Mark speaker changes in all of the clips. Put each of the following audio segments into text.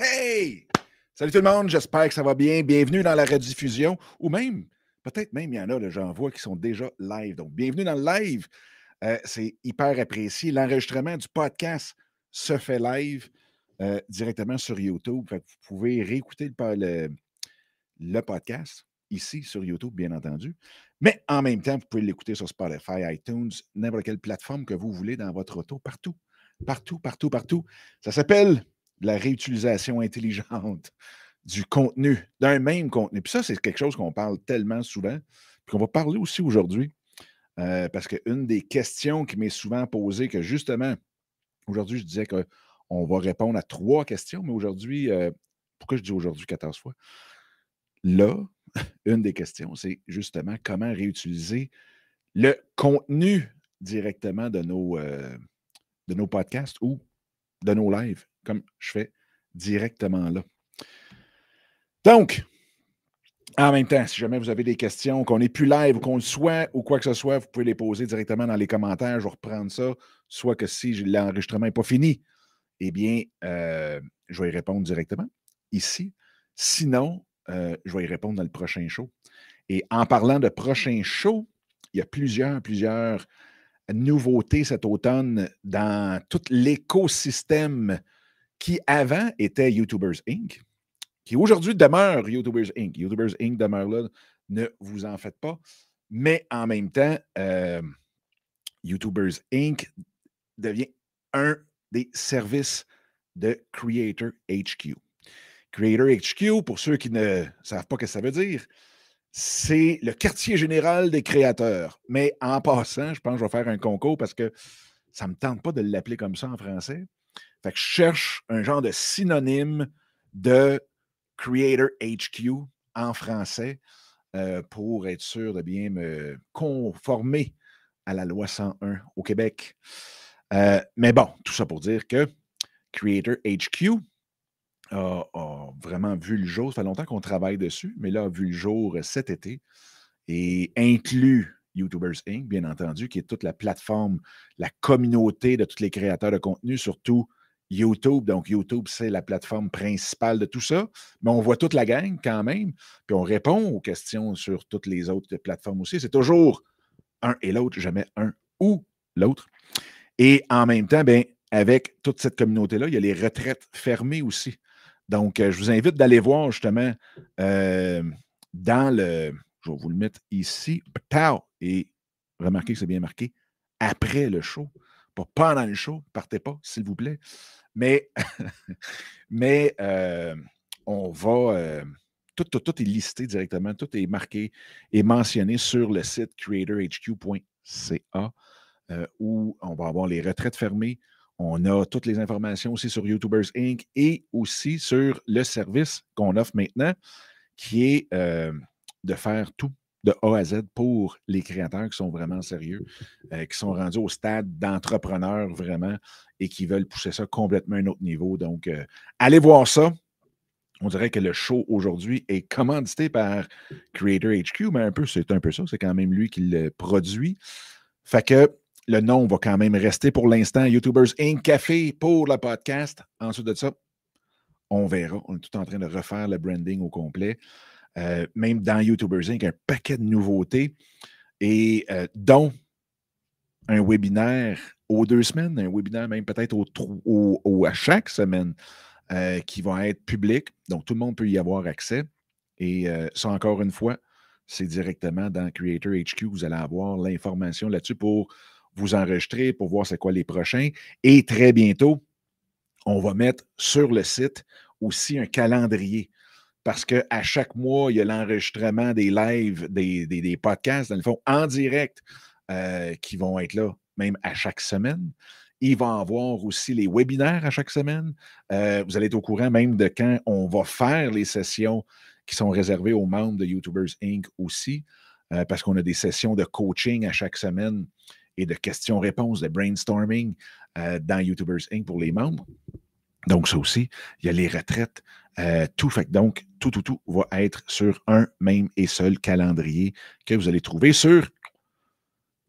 Speaker 1: Hey! Salut tout le monde, j'espère que ça va bien. Bienvenue dans la rediffusion, ou même, peut-être même, il y en a, j'en vois, qui sont déjà live. Donc, bienvenue dans le live. Euh, c'est hyper apprécié. L'enregistrement du podcast se fait live euh, directement sur YouTube. vous pouvez réécouter le, le, podcast ici sur YouTube, bien entendu. Mais en même temps, vous pouvez l'écouter sur Spotify, iTunes, n'importe quelle plateforme que vous voulez dans votre auto, partout. Partout, partout, partout. Ça s'appelle la réutilisation intelligente du contenu, d'un même contenu. Puis ça, c'est quelque chose qu'on parle tellement souvent, puis qu'on va parler aussi aujourd'hui, euh, parce qu'une des questions qui m'est souvent posée, que justement, aujourd'hui, je disais qu'on va répondre à trois questions, mais aujourd'hui, euh, pourquoi je dis aujourd'hui 14 fois? Là, une des questions, c'est justement comment réutiliser le contenu directement de nos, euh, de nos podcasts ou de nos lives, comme je fais directement là. Donc, en même temps, si jamais vous avez des questions, qu'on n'est plus live ou qu'on le soit ou quoi que ce soit, vous pouvez les poser directement dans les commentaires. Je vais reprendre ça. Soit que si l'enregistrement n'est pas fini, eh bien, euh, je vais y répondre directement ici. Sinon, euh, je vais y répondre dans le prochain show. Et en parlant de prochain show, il y a plusieurs, plusieurs nouveautés cet automne dans tout l'écosystème qui avant était YouTubers Inc., qui aujourd'hui demeure YouTubers Inc. YouTubers Inc. demeure là, ne vous en faites pas. Mais en même temps, euh, YouTubers Inc. devient un des services de Creator HQ. Creator HQ, pour ceux qui ne savent pas ce que ça veut dire, c'est le quartier général des créateurs. Mais en passant, je pense que je vais faire un concours parce que ça ne me tente pas de l'appeler comme ça en français. Je cherche un genre de synonyme de Creator HQ en français euh, pour être sûr de bien me conformer à la loi 101 au Québec. Euh, mais bon, tout ça pour dire que Creator HQ a, vraiment vu le jour. Ça fait longtemps qu'on travaille dessus, mais là, a vu le jour cet été et inclut YouTubers Inc., bien entendu, qui est toute la plateforme, la communauté de tous les créateurs de contenu, surtout YouTube. Donc, YouTube, c'est la plateforme principale de tout ça. Mais on voit toute la gang quand même, puis on répond aux questions sur toutes les autres plateformes aussi. C'est toujours un et l'autre, jamais un ou l'autre. Et en même temps, bien, avec toute cette communauté-là, il y a les retraites fermées aussi. Donc, euh, je vous invite d'aller voir justement euh, dans le. Je vais vous le mettre ici. Et remarquez que c'est bien marqué après le show. Pas pendant le show. Partez pas, s'il vous plaît. Mais, euh, on va. tout, tout, est listé directement. Tout est marqué et mentionné sur le site creatorhq.ca où on va avoir les retraites fermées on a toutes les informations aussi sur YouTubers Inc. et aussi sur le service qu'on offre maintenant, qui est euh, de faire tout de A à Z pour les créateurs qui sont vraiment sérieux, euh, qui sont rendus au stade d'entrepreneurs vraiment et qui veulent pousser ça complètement à un autre niveau. Donc, euh, allez voir ça. On dirait que le show aujourd'hui est commandité par Creator HQ, mais un peu, c'est un peu ça. C'est quand même lui qui le produit. Fait que le nom va quand même rester pour l'instant YouTubers Inc. Café pour le podcast. Ensuite de ça, on verra. On est tout en train de refaire le branding au complet. Euh, même dans YouTubers Inc., un paquet de nouveautés et euh, dont un webinaire aux deux semaines, un webinaire même peut-être au, à chaque semaine euh, qui va être public. Donc, tout le monde peut y avoir accès. Et ça, encore une fois, c'est directement dans Creator HQ. Vous allez avoir l'information là-dessus pour vous enregistrer pour voir c'est quoi les prochains. Et très bientôt, on va mettre sur le site aussi un calendrier. Parce qu'à chaque mois, il y a l'enregistrement des lives, des, podcasts, dans le fond, en direct, euh, qui vont être là, même à chaque semaine. Il va y avoir aussi les webinaires à chaque semaine. Euh, vous allez être au courant même de quand on va faire les sessions qui sont réservées aux membres de YouTubers Inc. aussi, euh, parce qu'on a des sessions de coaching à chaque semaine et de questions-réponses, de brainstorming dans YouTubers Inc. pour les membres. Donc, ça aussi, il y a les retraites, euh, tout fait. Donc, tout, tout, tout va être sur un même et seul calendrier que vous allez trouver sur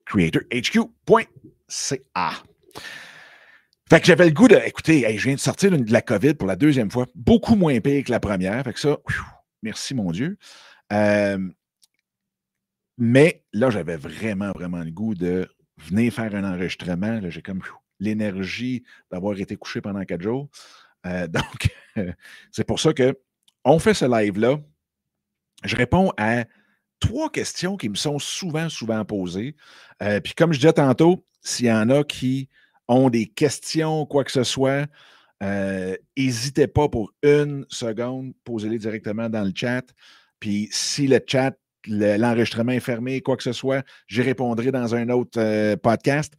Speaker 1: creatorhq.ca. Fait que j'avais le goût de. Écoutez, je viens de sortir de la COVID pour la deuxième fois, beaucoup moins pire que la première. Fait que ça, merci mon Dieu. Euh, mais là, j'avais vraiment, vraiment le goût de venir faire un enregistrement. J'ai comme l'énergie d'avoir été couché pendant quatre jours. Euh, donc, c'est pour ça que on fait ce live-là. Je réponds à trois questions qui me sont souvent, souvent posées. Euh, puis comme je disais tantôt, s'il y en a qui ont des questions, quoi que ce soit, n'hésitez euh, pas pour une seconde, posez-les directement dans le chat. Puis si le chat, l'enregistrement est fermé, quoi que ce soit, j'y répondrai dans un autre podcast.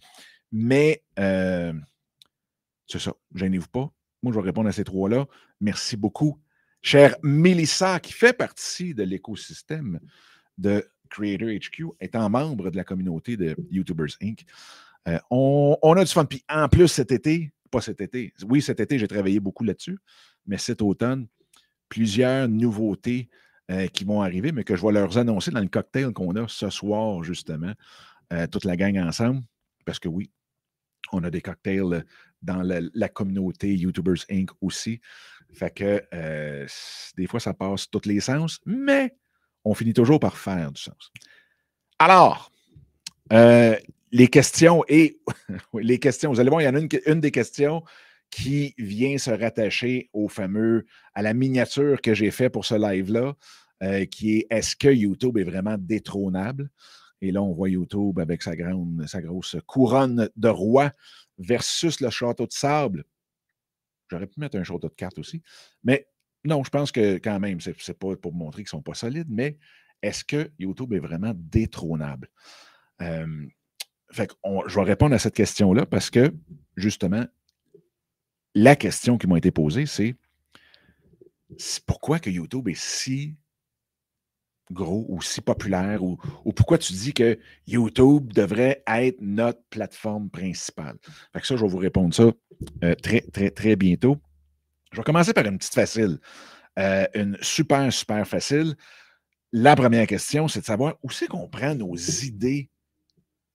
Speaker 1: Mais c'est ça, gênez-vous pas. Moi, je vais répondre à ces trois-là. Merci beaucoup. Chère Mélissa, qui fait partie de l'écosystème de Creator HQ, étant membre de la communauté de YouTubers Inc., euh, on, a du fun. Puis en plus, cet été, pas cet été, oui, cet été, j'ai travaillé beaucoup là-dessus, mais cet automne, plusieurs nouveautés euh, qui vont arriver, mais que je vais leur annoncer dans le cocktail qu'on a ce soir, justement, euh, toute la gang ensemble. Parce que oui, on a des cocktails dans la, communauté YouTubers Inc. aussi. Fait que des fois, ça passe tous les sens, mais on finit toujours par faire du sens. Alors, les questions et les questions, vous allez voir, il y en a une, des questions qui vient se rattacher au fameux, à la miniature que j'ai fait pour ce live-là, euh, qui est est-ce que YouTube est vraiment détrônable? Et là, on voit YouTube avec sa, grande, sa grosse couronne de roi versus le château de sable. J'aurais pu mettre un château de cartes aussi. Mais non, je pense que quand même, ce n'est pas pour montrer qu'ils ne sont pas solides, mais est-ce que YouTube est vraiment détrônable? Euh, fait je vais répondre à cette question-là parce que, justement, la question qui m'a été posée, c'est pourquoi que YouTube est si gros ou si populaire ou, pourquoi tu dis que YouTube devrait être notre plateforme principale? Fait que ça, je vais vous répondre ça euh, très, très, très bientôt. Je vais commencer par une petite facile. Euh, une super, super facile. La première question, c'est de savoir où c'est qu'on prend nos idées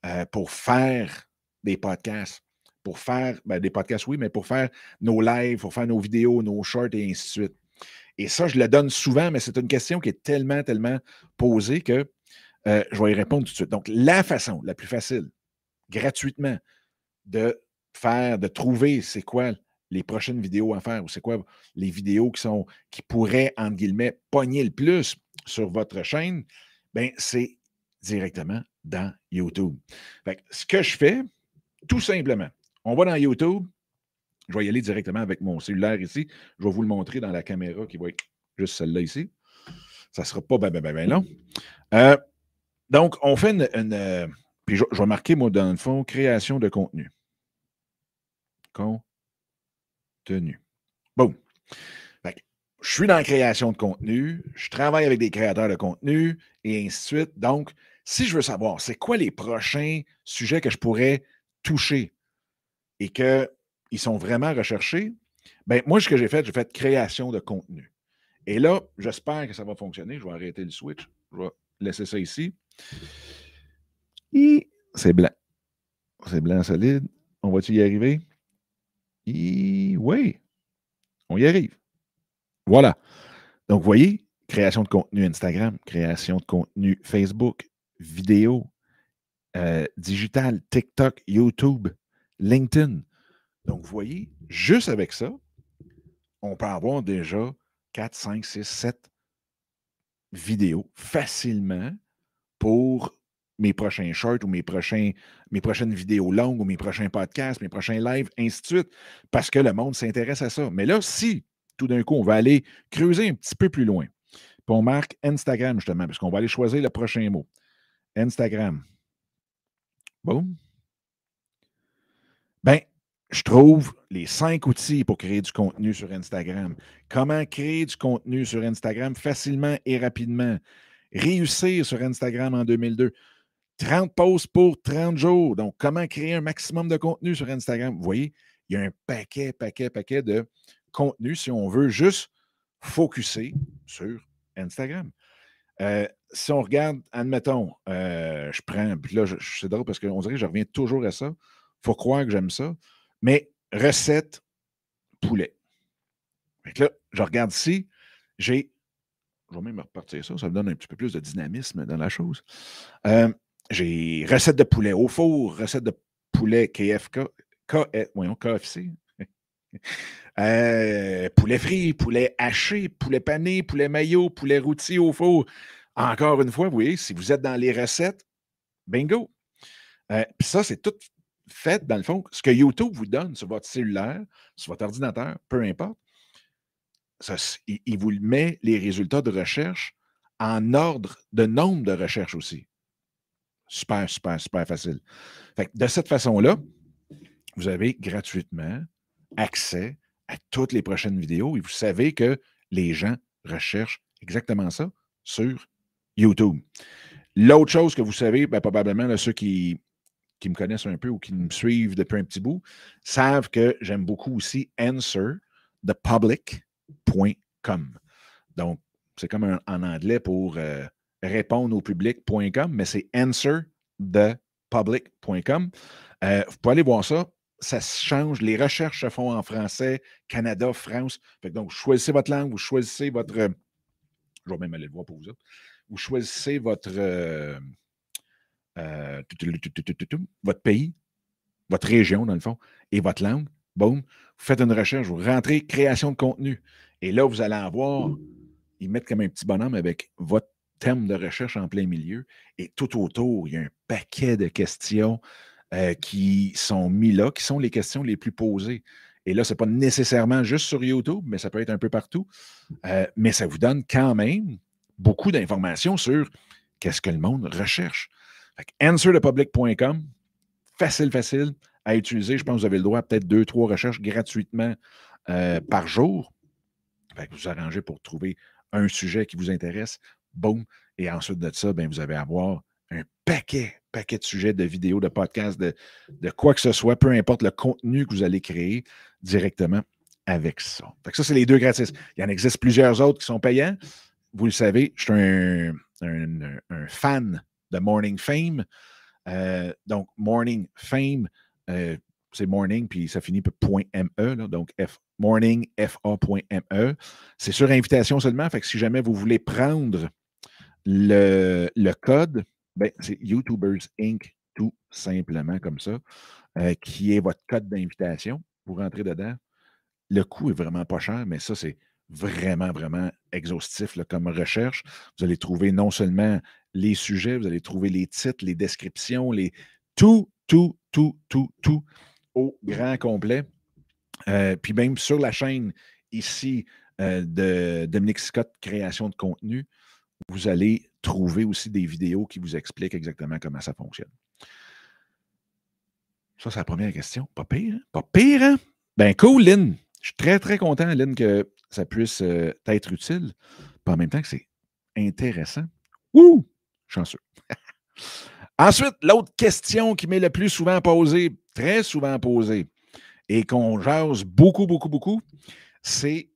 Speaker 1: euh, pour faire des podcasts. Pour faire ben, des podcasts, oui, mais pour faire nos lives, pour faire nos vidéos, nos shorts et ainsi de suite. Et ça, je le donne souvent, mais c'est une question qui est tellement, tellement posée que euh, je vais y répondre tout de suite. Donc, la façon la plus facile, gratuitement, de faire, de trouver c'est quoi les prochaines vidéos à faire ou c'est quoi les vidéos qui sont qui pourraient, entre guillemets, pogner le plus sur votre chaîne, ben c'est directement dans YouTube. ce que je fais, tout simplement, on va dans YouTube. Je vais y aller directement avec mon cellulaire ici. Je vais vous le montrer dans la caméra qui va être juste celle-là ici. Ça ne sera pas ben, ben, ben, ben long. Euh, donc, on fait une. Euh, puis je, vais marquer, moi, dans le fond, création de contenu. Contenu. Bon. je suis dans la création de contenu, je travaille avec des créateurs de contenu et ainsi de suite. Donc, si je veux savoir c'est quoi les prochains sujets que je pourrais toucher? Et qu'ils sont vraiment recherchés, ben moi, ce que j'ai fait, j'ai fait création de contenu. Et là, j'espère que ça va fonctionner. Je vais arrêter le switch. Je vais laisser ça ici. C'est blanc. C'est blanc solide. On va-tu y arriver? oui, on y arrive. Voilà. Donc, vous voyez, création de contenu Instagram, création de contenu Facebook, vidéo, euh, digital, TikTok, YouTube, LinkedIn. Donc, vous voyez, juste avec ça, on peut avoir déjà 4, 5, 6, 7 vidéos facilement pour mes prochains shorts ou mes, prochains, mes prochaines vidéos longues ou mes prochains podcasts, mes prochains lives, ainsi de suite, parce que le monde s'intéresse à ça. Mais là, si tout d'un coup, on va aller creuser un petit peu plus loin, puis on marque Instagram justement, parce qu'on va aller choisir le prochain mot. Instagram. Boum. Ben, je trouve les cinq outils pour créer du contenu sur Instagram. Comment créer du contenu sur Instagram facilement et rapidement? Réussir sur Instagram en 2002. 30 posts pour 30 jours. Donc, comment créer un maximum de contenu sur Instagram? Vous voyez, il y a un paquet, paquet, paquet de contenu si on veut juste focuser sur Instagram. Euh, si on regarde, admettons, euh, je prends, puis là, c'est drôle parce qu'on dirait que je reviens toujours à ça. Il faut croire que j'aime ça. Mais recette poulet. là, je regarde ici, j'ai. Je vais même repartir ça, ça me donne un petit peu plus de dynamisme dans la chose. Euh, j'ai recette de poulet au four, recette de poulet KFK, voyons, KFC. Euh, poulet frit, poulet haché, poulet pané, poulet maillot, poulet rôti au four. Encore une fois, vous voyez, si vous êtes dans les recettes, bingo. Euh, puis ça, c'est tout fait, dans le fond, ce que YouTube vous donne sur votre cellulaire, sur votre ordinateur, peu importe, il, vous met les résultats de recherche en ordre de nombre de recherches aussi. Super, super, super facile. de cette façon-là, vous avez gratuitement accès à toutes les prochaines vidéos et vous savez que les gens recherchent exactement ça sur YouTube. L'autre chose que vous savez, ben, probablement, ceux qui, qui me connaissent un peu ou qui me suivent depuis un petit bout, savent que j'aime beaucoup aussi answerthepublic.com. Donc, c'est comme en anglais pour euh, répondre au public.com, mais c'est answerthepublic.com. Euh, vous pouvez aller voir ça. Ça change. Les recherches se font en français, Canada, France. donc, choisissez votre langue, vous choisissez votre. je vais même aller le voir pour vous. Vous choisissez votre. Euh, votre pays, votre région, dans le fond, et votre langue. Boum. Vous faites une recherche, vous rentrez création de contenu. Et là, vous allez avoir, ils mettent comme un petit bonhomme avec votre thème de recherche en plein milieu. Et tout autour, il y a un paquet de questions euh, qui sont mis là, qui sont les questions les plus posées. Et là, ce n'est pas nécessairement juste sur YouTube, mais ça peut être un peu partout. Euh, mais ça vous donne quand même beaucoup d'informations sur qu'est-ce que le monde recherche answerthepublic.com, facile, facile à utiliser. Je pense que vous avez le droit à peut-être deux, trois recherches gratuitement euh, par jour. vous arrangez pour trouver un sujet qui vous intéresse. Boum. Et ensuite de ça, ben, vous allez avoir un paquet, paquet de sujets, de vidéos, de podcasts, de, de quoi que ce soit, peu importe le contenu que vous allez créer directement avec ça. ça, c'est les deux gratis. Il y en existe plusieurs autres qui sont payants. Vous le savez, je suis un, un fan de Morning Fame. Euh, donc, Morning Fame, euh, c'est morning, puis ça finit par .me, donc F, morning, fa.me. C'est sur invitation seulement, fait que si jamais vous voulez prendre le, code, ben, c'est YouTubers Inc., tout simplement comme ça, euh, qui est votre code d'invitation. Vous rentrez dedans. Le coût est vraiment pas cher, mais ça, c'est vraiment, vraiment exhaustif comme recherche. Vous allez trouver non seulement les sujets, vous allez trouver les titres, les descriptions, les tout, tout, tout, tout, tout au grand complet. Euh, puis même sur la chaîne ici euh, de Dominique Scott, création de contenu, vous allez trouver aussi des vidéos qui vous expliquent exactement comment ça fonctionne. Ça, c'est la première question. Pas pire, hein? Pas pire, hein? Ben cool, Lynn. Je suis très, très content, Lynn, que ça puisse euh, être utile. Puis en même temps que c'est intéressant. Wouh! Chanceux. Ensuite, l'autre question qui m'est le plus souvent posée, très souvent posée, et qu'on jase beaucoup, beaucoup, beaucoup, c'est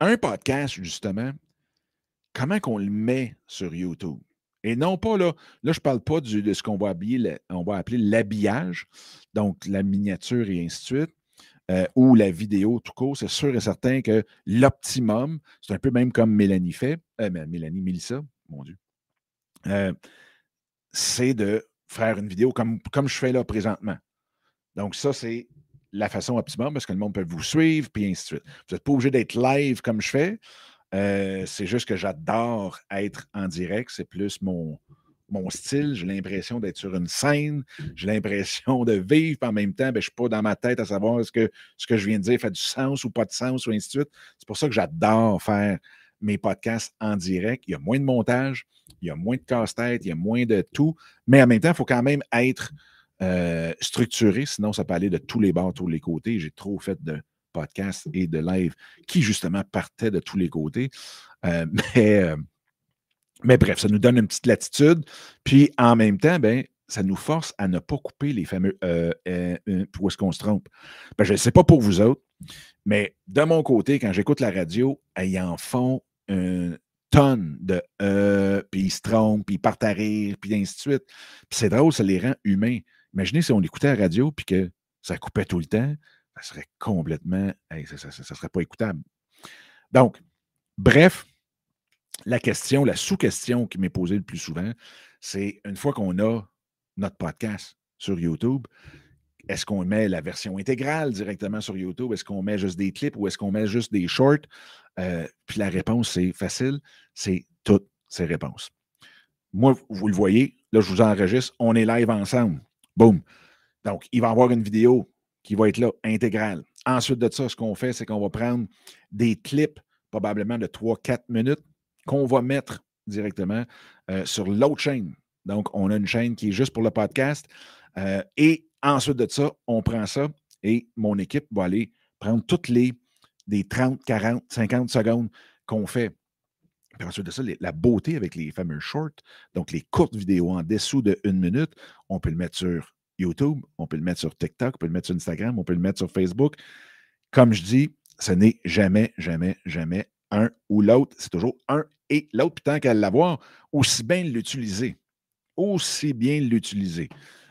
Speaker 1: un podcast, justement, comment qu'on le met sur YouTube? Et non pas là, là, je ne parle pas de ce qu'on va, va appeler l'habillage, donc la miniature et ainsi de suite, euh, ou la vidéo tout court, c'est sûr et certain que l'optimum, c'est un peu même comme Mélanie fait, euh, Mélanie, Mélissa, mon Dieu, euh, c'est de faire une vidéo comme, comme je fais là présentement. Donc, ça, c'est la façon optimum parce que le monde peut vous suivre, puis ainsi de suite. Vous n'êtes pas obligé d'être live comme je fais. c'est juste que j'adore être en direct. C'est plus mon, mon style, j'ai l'impression d'être sur une scène, j'ai l'impression de vivre, en même temps, ben, je ne suis pas dans ma tête à savoir est-ce que ce que je viens de dire fait du sens ou pas de sens, ou ainsi de suite. C'est pour ça que j'adore faire mes podcasts en direct. Il y a moins de montage, il y a moins de casse-tête, il y a moins de tout, mais en même temps, il faut quand même être euh, structuré, sinon ça peut aller de tous les bords, tous les côtés. J'ai trop fait de podcasts et de live qui, justement, partaient de tous les côtés. Euh, mais euh, mais bref, ça nous donne une petite latitude. Puis en même temps, ben, ça nous force à ne pas couper les fameux euh, euh, euh est-ce qu'on se trompe. Ben, je ne sais pas pour vous autres, mais de mon côté, quand j'écoute la radio, ils en font une tonne de euh, puis ils se trompent, puis ils partent à rire, puis ainsi de suite. Puis c'est drôle, ça les rend humains. Imaginez si on écoutait la radio puis que ça coupait tout le temps. ça serait complètement. ça ne serait pas écoutable. Donc, bref, la question, la sous-question qui m'est posée le plus souvent, c'est une fois qu'on a notre podcast sur YouTube, est-ce qu'on met la version intégrale directement sur YouTube? Est-ce qu'on met juste des clips ou est-ce qu'on met juste des shorts? Euh, puis la réponse, c'est facile, c'est toutes ces réponses. Moi, vous le voyez, là, je vous enregistre, on est live ensemble. Boum. Donc, il va y avoir une vidéo qui va être là, intégrale. Ensuite de ça, ce qu'on fait, c'est qu'on va prendre des clips, probablement de 3-4 minutes, qu'on va mettre directement euh, sur l'autre chaîne. Donc, on a une chaîne qui est juste pour le podcast. Euh, et ensuite de ça, on prend ça et mon équipe va aller prendre toutes les des 30, 40, 50 secondes qu'on fait. Puis ensuite de ça, la beauté avec les fameux shorts, donc les courtes vidéos en dessous de une minute, on peut le mettre sur YouTube, on peut le mettre sur TikTok, on peut le mettre sur Instagram, on peut le mettre sur Facebook. Comme je dis, ce n'est jamais, jamais, jamais un ou l'autre. C'est toujours un et l'autre. Puis tant qu'à l'avoir, aussi bien l'utiliser. Aussi bien l'utiliser.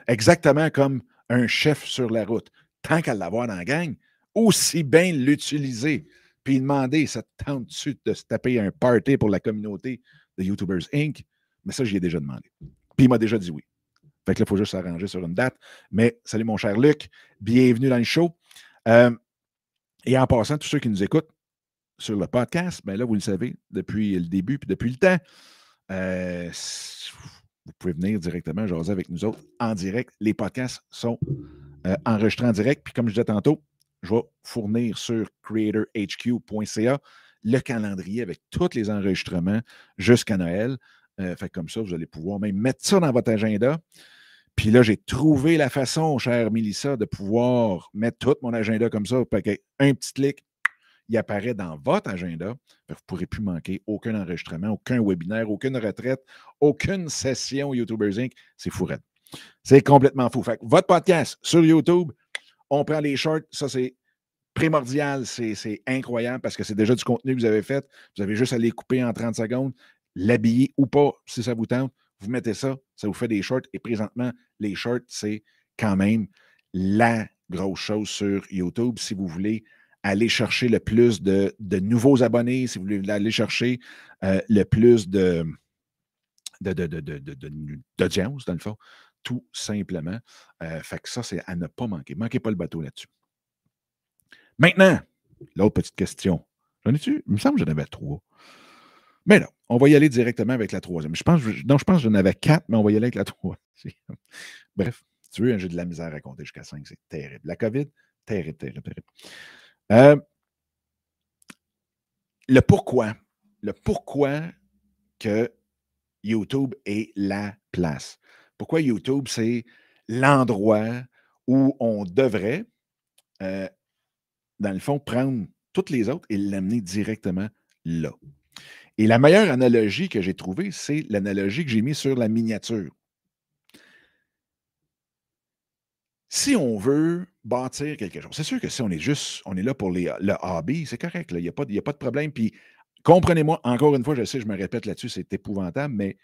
Speaker 1: Exactement comme un chef sur la route. Tant qu'à l'avoir dans la gang, aussi bien l'utiliser. Puis demander, ça tente-tu de se taper un party pour la communauté de YouTubers Inc? Mais ça, j'y ai déjà demandé. Puis il m'a déjà dit oui. Fait que là, il faut juste s'arranger sur une date. Mais salut mon cher Luc, bienvenue dans le show. Euh, et en passant, tous ceux qui nous écoutent sur le podcast, ben là, vous le savez, depuis le début puis depuis le temps, euh, vous pouvez venir directement jaser avec nous autres en direct. Les podcasts sont euh, enregistrés en direct. Puis comme je disais tantôt, je vais fournir sur creatorhq.ca le calendrier avec tous les enregistrements jusqu'à Noël. Euh, fait comme ça, vous allez pouvoir même mettre ça dans votre agenda. Puis là, j'ai trouvé la façon, chère Mélissa, de pouvoir mettre tout mon agenda comme ça. Un petit clic, il apparaît dans votre agenda. Vous ne pourrez plus manquer aucun enregistrement, aucun webinaire, aucune retraite, aucune session YouTubers Inc. C'est fou. C'est complètement fou. Fait votre podcast sur YouTube, on prend les shorts. Ça, c'est primordial. C'est incroyable parce que c'est déjà du contenu que vous avez fait. Vous avez juste à les couper en 30 secondes, l'habiller ou pas si ça vous tente. Vous mettez ça, ça vous fait des shorts. Et présentement, les shorts, c'est quand même la grosse chose sur YouTube. Si vous voulez aller chercher le plus de, nouveaux abonnés, si vous voulez aller chercher euh, le plus de, d'audience, dans le fond, tout simplement. Euh, fait que ça, c'est à ne pas manquer. Manquez pas le bateau là-dessus. Maintenant, l'autre petite question. J'en ai-tu? Il me semble que j'en avais trois. Mais non, on va y aller directement avec la troisième. Je pense, non, je pense que j'en avais quatre, mais on va y aller avec la troisième. Bref, tu veux, j'ai de la misère à compter jusqu'à cinq. C'est terrible. La COVID, terrible, terrible, terrible. Euh, le pourquoi. Le pourquoi que YouTube est la place. Pourquoi YouTube, c'est l'endroit où on devrait, euh, dans le fond, prendre toutes les autres et l'amener directement là. Et la meilleure analogie que j'ai trouvée, c'est l'analogie que j'ai mise sur la miniature. Si on veut bâtir quelque chose, c'est sûr que si on est juste, on est là pour les, le hobby, c'est correct, il n'y a, pas, a pas de problème. Puis comprenez-moi, encore une fois, je sais, je me répète là-dessus, c'est épouvantable, mais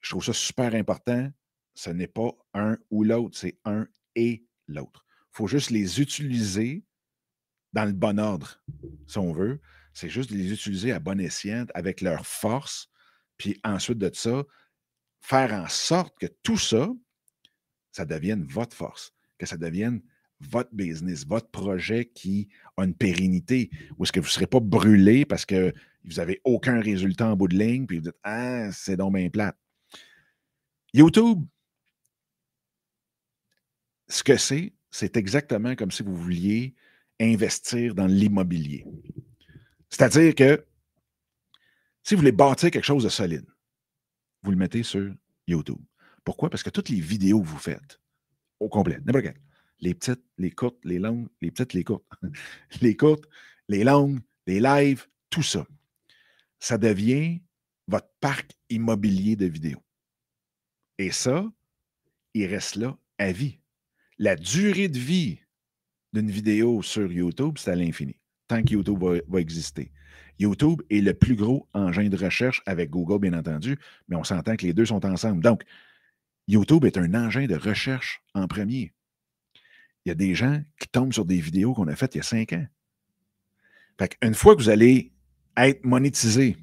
Speaker 1: je trouve ça super important. Ce n'est pas un ou l'autre, c'est un et l'autre. Il faut juste les utiliser dans le bon ordre, si on veut. C'est juste les utiliser à bon escient, avec leur force, puis ensuite de ça, faire en sorte que tout ça, ça devienne votre force que ça devienne votre business, votre projet qui a une pérennité, où est-ce que vous ne serez pas brûlé parce que vous n'avez aucun résultat en bout de ligne, puis vous dites Ah, c'est donc bien plate. YouTube, ce que c'est, c'est exactement comme si vous vouliez investir dans l'immobilier. C'est-à-dire que si vous voulez bâtir quelque chose de solide, vous le mettez sur YouTube. Pourquoi? Parce que toutes les vidéos que vous faites, au complet, n'importe. Les petites, les courtes, les longues, les petites, les courtes. les courtes, les longues, les lives, tout ça. Ça devient votre parc immobilier de vidéos. Et ça, il reste là à vie. La durée de vie d'une vidéo sur YouTube, c'est à l'infini, tant que YouTube va, va, exister. YouTube est le plus gros engin de recherche avec Google, bien entendu, mais on s'entend que les deux sont ensemble. Donc, YouTube est un engin de recherche en premier. il y a des gens qui tombent sur des vidéos qu'on a faites il y a cinq ans. Fait qu'une fois que vous allez être monétisé,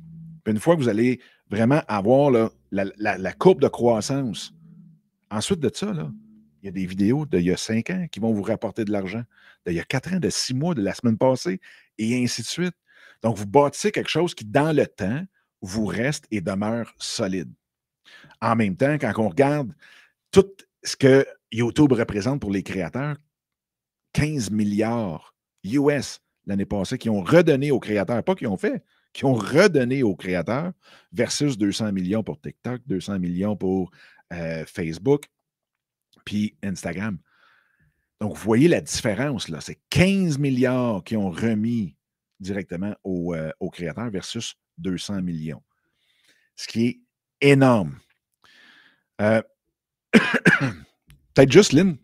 Speaker 1: une fois que vous allez vraiment avoir la, courbe de croissance, ensuite de ça, il y a des vidéos d'il y a cinq ans qui vont vous rapporter de l'argent, d'il y a quatre ans, de six mois, de la semaine passée, et ainsi de suite. Donc, vous bâtissez quelque chose qui, dans le temps, vous reste et demeure solide. En même temps, quand on regarde tout ce que YouTube représente pour les créateurs, 15 milliards US l'année passée qui ont redonné aux créateurs, pas qui ont fait, qui ont redonné aux créateurs, versus 200 millions pour TikTok, 200 millions pour euh, Facebook, puis Instagram. Donc, vous voyez la différence, là. C'est 15 milliards qui ont remis directement euh, aux, créateurs versus 200 millions. Ce qui est énorme. Euh, peut-être juste, Lynn,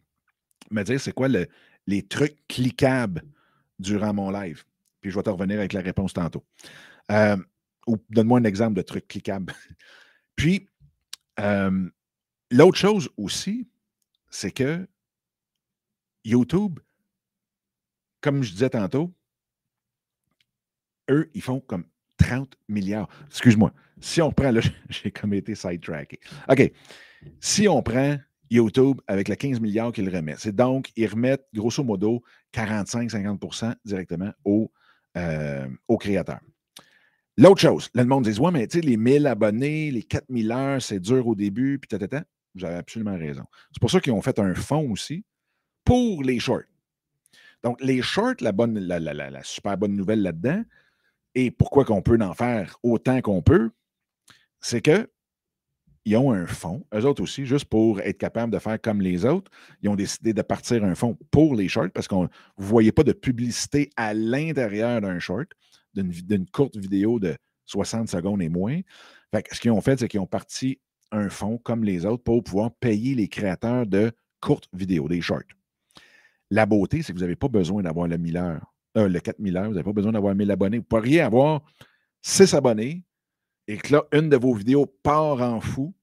Speaker 1: me dire c'est quoi les trucs cliquables durant mon live. Puis je vais te revenir avec la réponse tantôt. Euh, ou donne-moi un exemple de truc cliquable. Puis, l'autre chose aussi, c'est que YouTube, comme je disais tantôt, eux, ils font comme 30 milliards. Excuse-moi. Si on prend, là, j'ai comme été sidetracké. OK. Si on prend YouTube avec les 15 milliards qu'ils remettent, c'est donc, ils remettent grosso modo 45-50% directement aux, euh, créateurs. L'autre chose, le monde dit Ouais, mais tu sais, les 1000 abonnés, les 4000 heures, c'est dur au début, puis tata. Vous avez absolument raison. C'est pour ça qu'ils ont fait un fonds aussi pour les shorts. Donc, les shorts, la, bonne, la super bonne nouvelle là-dedans, et pourquoi qu'on peut en faire autant qu'on peut, c'est que ils ont un fonds, eux autres aussi, juste pour être capables de faire comme les autres. Ils ont décidé de partir un fonds pour les shorts parce que vous ne voyez pas de publicité à l'intérieur d'un short, d'une courte vidéo de 60 secondes et moins. Fait ce qu'ils ont fait, c'est qu'ils ont parti un fonds comme les autres pour pouvoir payer les créateurs de courtes vidéos, des shorts. La beauté, c'est que vous n'avez pas besoin d'avoir le 1000 heures euh, le 4000 heures, vous n'avez pas besoin d'avoir 1000 abonnés. Vous pourriez avoir 6 abonnés et que là, une de vos vidéos part en fou,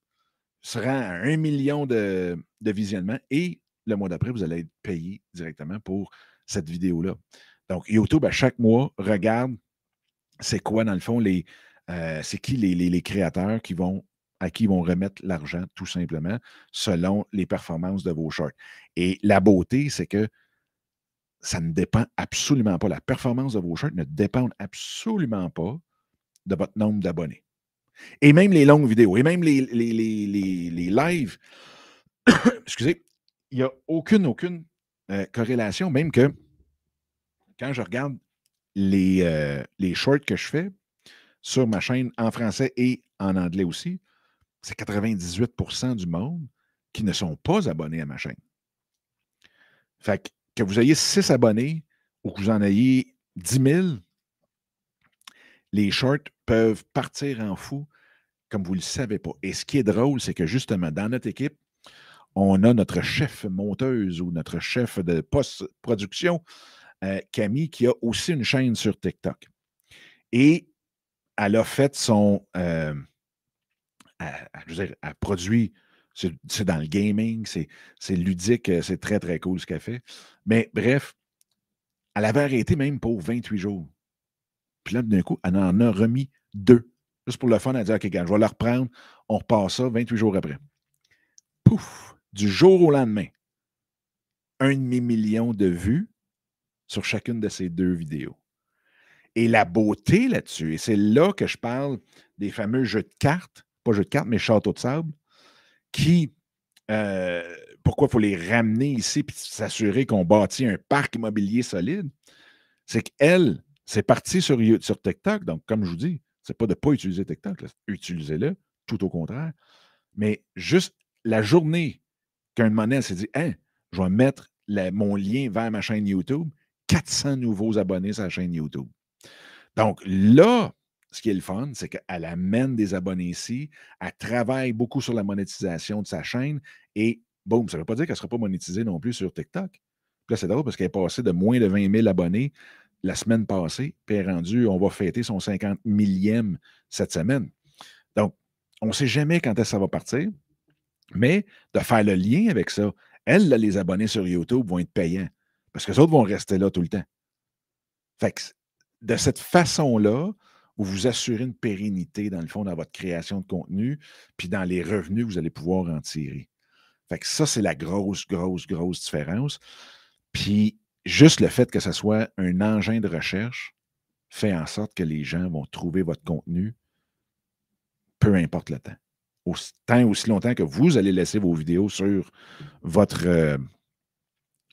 Speaker 1: sera à 1 million de, visionnements et le mois d'après, vous allez être payé directement pour cette vidéo-là. Donc, YouTube, à chaque mois, regarde c'est quoi, dans le fond, les, euh, c'est qui les, créateurs qui vont, à qui ils vont remettre l'argent, tout simplement, selon les performances de vos shorts. Et la beauté, c'est que ça ne dépend absolument pas. La performance de vos shirts ne dépend absolument pas de votre nombre d'abonnés. Et même les longues vidéos, et même les, les, lives, excusez, il n'y a aucune, aucune euh, corrélation, même que quand je regarde les, euh, les shorts que je fais sur ma chaîne en français et en anglais aussi, c'est 98% du monde qui ne sont pas abonnés à ma chaîne. Fait que que vous ayez 6 abonnés ou que vous en ayez 10 000, les shorts peuvent partir en fou comme vous ne le savez pas. Et ce qui est drôle, c'est que justement, dans notre équipe, on a notre chef monteuse ou notre chef de post-production, euh, Camille, qui a aussi une chaîne sur TikTok. Et elle a fait son. Euh, je veux dire, elle produit c'est dans le gaming, c'est ludique, euh, c'est très, très cool ce qu'elle fait. Mais bref, elle avait arrêté même pour 28 jours. Puis là, d'un coup, elle en a remis deux. Juste pour le fun, elle a dit OK, je vais la reprendre. On repart ça 28 jours après. Pouf! Du jour au lendemain, un demi-million de vues sur chacune de ces deux vidéos. Et la beauté là-dessus, et c'est là que je parle des fameux jeux de cartes, pas jeux de cartes, mais château de sable, qui, euh, pourquoi il faut les ramener ici et s'assurer qu'on bâtit un parc immobilier solide, c'est qu'elle, c'est parti sur, sur TikTok. Donc, comme je vous dis, c'est pas de ne pas utiliser TikTok, utilisez-le, tout au contraire. Mais juste la journée qu'un monnaie s'est dit, hein, je vais mettre mon lien vers ma chaîne YouTube, 400 nouveaux abonnés sur la chaîne YouTube. Donc là, ce qui est le fun, c'est qu'elle amène des abonnés ici, elle travaille beaucoup sur la monétisation de sa chaîne et boum, ça ne veut pas dire qu'elle ne sera pas monétisée non plus sur TikTok. Puis là, c'est drôle parce qu'elle est passée de moins de 20 000 abonnés la semaine passée, puis elle est rendue, on va fêter son 50 millième cette semaine. Donc, on ne sait jamais quand est-ce que ça va partir, mais de faire le lien avec ça, elles, les abonnés sur YouTube vont être payants parce que les autres vont rester là tout le temps. Fait que de cette façon-là, vous vous assurez une pérennité, dans le fond, dans votre création de contenu, puis dans les revenus que vous allez pouvoir en tirer. Fait que ça, c'est la grosse, grosse, grosse différence. Puis, juste le fait que ce soit un engin de recherche fait en sorte que les gens vont trouver votre contenu, peu importe le temps. Aussi, tant aussi longtemps que vous allez laisser vos vidéos sur votre, euh,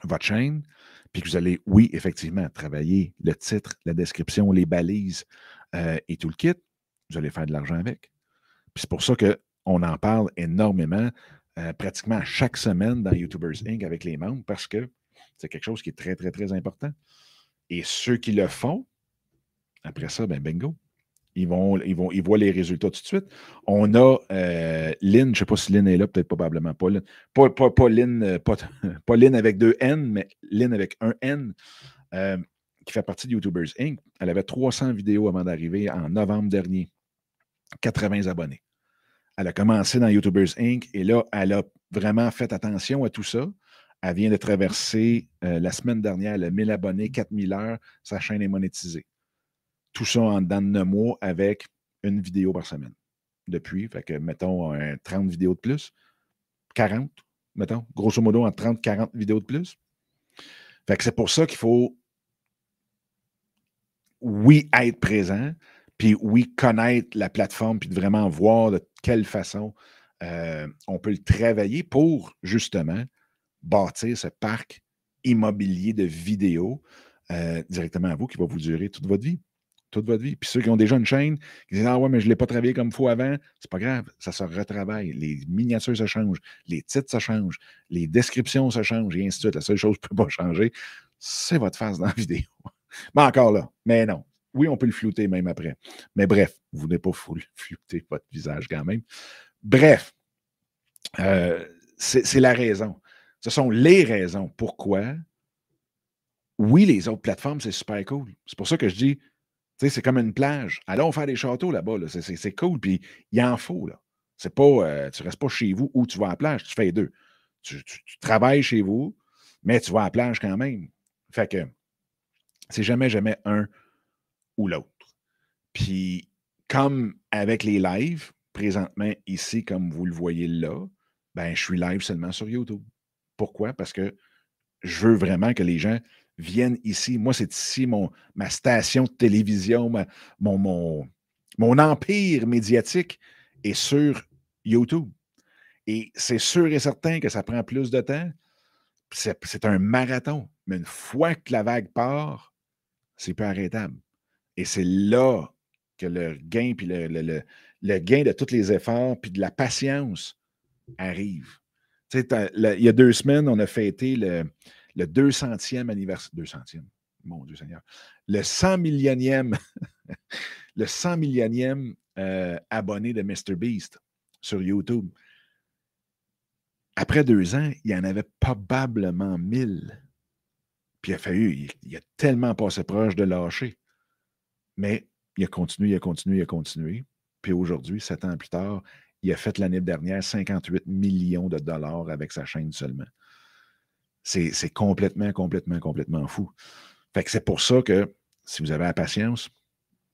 Speaker 1: votre chaîne, puis que vous allez, oui, effectivement, travailler le titre, la description, les balises euh, et tout le kit, vous allez faire de l'argent avec. Puis c'est pour ça qu'on en parle énormément, euh, pratiquement chaque semaine dans YouTubers Inc. avec les membres, parce que c'est quelque chose qui est très, très, très important. Et ceux qui le font, après ça, ben bingo. Ils, vont, ils, vont, ils voient les résultats tout de suite. On a euh, Lynn, je ne sais pas si Lynn est là, peut-être probablement pas Lynn. Pas, pas, pas, Lynn, pas, Lynn avec deux N, mais Lynn avec un N, qui fait partie de YouTubers Inc. Elle avait 300 vidéos avant d'arriver en novembre dernier. 80 abonnés. Elle a commencé dans YouTubers Inc. et là, elle a vraiment fait attention à tout ça. Elle vient de traverser la semaine dernière le 1000 abonnés, 4000 heures. Sa chaîne est monétisée tout ça en dedans de 9 mois avec une vidéo par semaine. Depuis, fait que mettons 30 vidéos de plus, 40, mettons, grosso modo en 30-40 vidéos de plus. Fait que c'est pour ça qu'il faut, oui, être présent, puis oui, connaître la plateforme, puis de vraiment voir de quelle façon euh, on peut le travailler pour justement bâtir ce parc immobilier de vidéos euh, directement à vous qui va vous durer toute votre vie toute votre vie. Puis ceux qui ont déjà une chaîne, qui disent Ah ouais, mais je ne l'ai pas travaillé comme il faut avant, c'est pas grave, ça se retravaille. Les miniatures se changent, les titres se changent, les descriptions se changent, et ainsi de suite. La seule chose qui ne peut pas changer, c'est votre face dans la vidéo. Mais encore là, mais non. Oui, on peut le flouter même après. Mais bref, vous n'êtes pas flouter votre visage quand même. Bref, euh, c'est la raison. Ce sont les raisons pourquoi, oui, les autres plateformes, c'est super cool. C'est pour ça que je dis, c'est comme une plage. Allons faire des châteaux là-bas. C'est cool. Puis il en faut. Là. C'est pas, euh, tu ne restes pas chez vous ou tu vas à la plage. Tu fais les deux. Tu, travailles chez vous, mais tu vas à la plage quand même. Fait que c'est jamais, jamais un ou l'autre. Puis comme avec les lives, présentement ici, comme vous le voyez là, ben, je suis live seulement sur YouTube. Pourquoi? Parce que je veux vraiment que les gens viennent ici. Moi, c'est ici mon, ma station de télévision, mon, mon, mon empire médiatique est sur YouTube. Et c'est sûr et certain que ça prend plus de temps. C'est un marathon. Mais une fois que la vague part, c'est plus arrêtable. Et c'est là que le gain, puis le, le, le, gain de tous les efforts, puis de la patience arrive. il y a deux semaines, on a fêté le, le 200e anniversaire. 200e, mon Dieu Seigneur. Le 100 millionième, le 100 millionième euh, abonné de MrBeast sur YouTube. Après deux ans, il y en avait probablement 1000. Puis il a fallu, il, a tellement passé proche de lâcher. Mais il a continué, il a continué, il a continué. Puis aujourd'hui, sept ans plus tard, il a fait l'année dernière 58 millions de dollars avec sa chaîne seulement. C'est complètement, complètement, complètement fou. Fait que c'est pour ça que si vous avez la patience,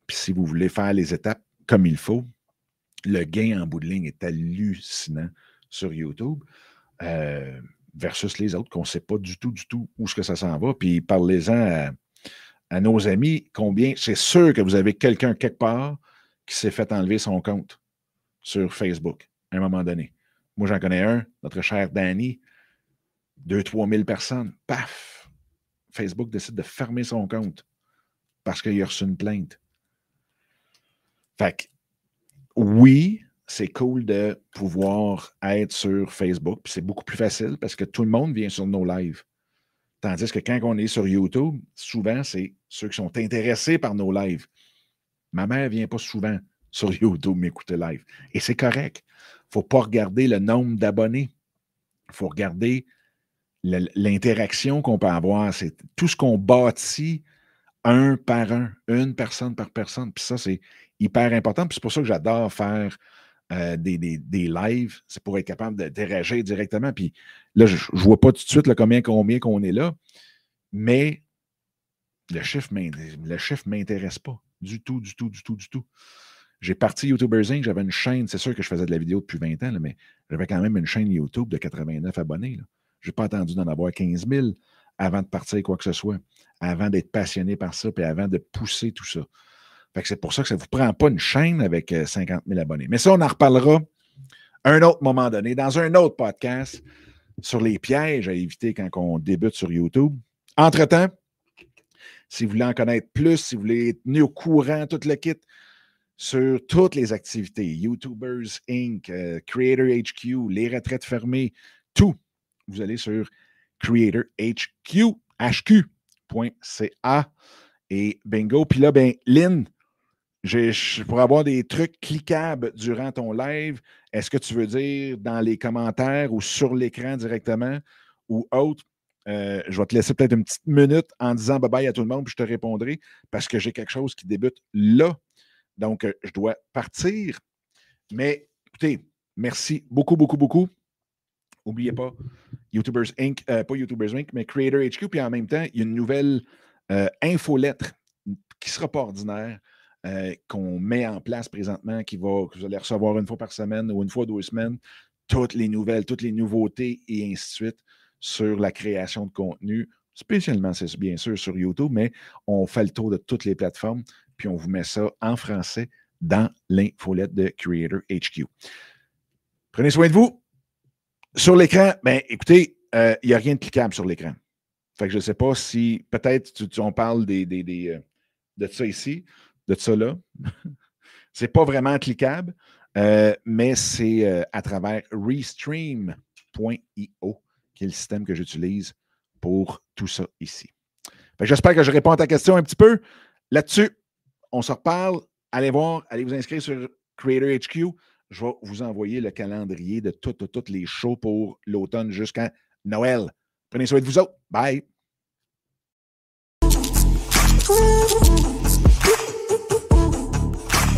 Speaker 1: puis si vous voulez faire les étapes comme il faut, le gain en bout de ligne est hallucinant sur YouTube euh, versus les autres qu'on ne sait pas du tout, du tout où ce que ça s'en va. Puis parlez-en à, nos amis, combien, c'est sûr que vous avez quelqu'un quelque part qui s'est fait enlever son compte sur Facebook à un moment donné. Moi, j'en connais un, notre cher Danny, 2-3 000 personnes, paf, Facebook décide de fermer son compte parce qu'il a reçu une plainte. Fait que, oui, c'est cool de pouvoir être sur Facebook, c'est beaucoup plus facile parce que tout le monde vient sur nos lives. Tandis que quand on est sur YouTube, souvent, c'est ceux qui sont intéressés par nos lives. Ma mère ne vient pas souvent sur YouTube m'écouter live. Et c'est correct. Il ne faut pas regarder le nombre d'abonnés. Il faut regarder l'interaction qu'on peut avoir, c'est tout ce qu'on bâtit un par un, une personne par personne. Puis ça, c'est hyper important. Puis c'est pour ça que j'adore faire euh, des, des, lives, c'est pour être capable d'interagir directement. Puis là, je ne vois pas tout de suite combien, combien qu'on est là, mais le chiffre ne m'intéresse pas du tout, du tout, du tout, du tout. J'ai parti YouTubers Inc., j'avais une chaîne, c'est sûr que je faisais de la vidéo depuis 20 ans, mais j'avais quand même une chaîne YouTube de 89 abonnés. Je n'ai pas attendu d'en avoir 15 000 avant de partir quoi que ce soit, avant d'être passionné par ça, puis avant de pousser tout ça. C'est pour ça que ça ne vous prend pas une chaîne avec 50 euh, 000 abonnés. Mais ça, on en reparlera un autre moment donné, dans un autre podcast sur les pièges à éviter quand on débute sur YouTube. Entre-temps, si vous voulez en connaître plus, si vous voulez être tenu au courant, tout le kit sur toutes les activités, YouTubers Inc., euh, Creator HQ, les retraites fermées, tout, vous allez sur creatorhq.ca et bingo. Puis là, ben, Lynn, pour avoir des trucs cliquables durant ton live, est-ce que tu veux dire dans les commentaires ou sur l'écran directement ou autre? Euh, je vais te laisser peut-être une petite minute en disant bye bye à tout le monde, puis je te répondrai parce que j'ai quelque chose qui débute là. Donc, euh, je dois partir. Mais écoutez, merci beaucoup, beaucoup, beaucoup. N'oubliez pas, YouTubers Inc., euh, pas YouTubers Inc., mais Creator HQ. Puis en même temps, il y a une nouvelle infolettre qui ne sera pas ordinaire. Qu'on met en place présentement, qui va, que vous allez recevoir une fois par semaine ou une fois deux semaines, toutes les nouvelles, toutes les nouveautés et ainsi de suite sur la création de contenu, spécialement, c'est bien sûr, sur YouTube, mais on fait le tour de toutes les plateformes, puis on vous met ça en français dans l'infolette de Creator HQ. Prenez soin de vous. Sur l'écran, ben, écoutez, euh, il n'y a rien de cliquable sur l'écran. Fait que je ne sais pas si, peut-être, on parle euh, de ça ici, de ça là. c'est pas vraiment cliquable, euh, mais c'est à travers restream.io qui est le système que j'utilise pour tout ça ici. J'espère que je réponds à ta question un petit peu. Là-dessus, on se reparle. Allez voir, allez vous inscrire sur Creator HQ. Je vais vous envoyer le calendrier de toutes, les shows pour l'automne jusqu'à Noël. Prenez soin de vous autres. Bye.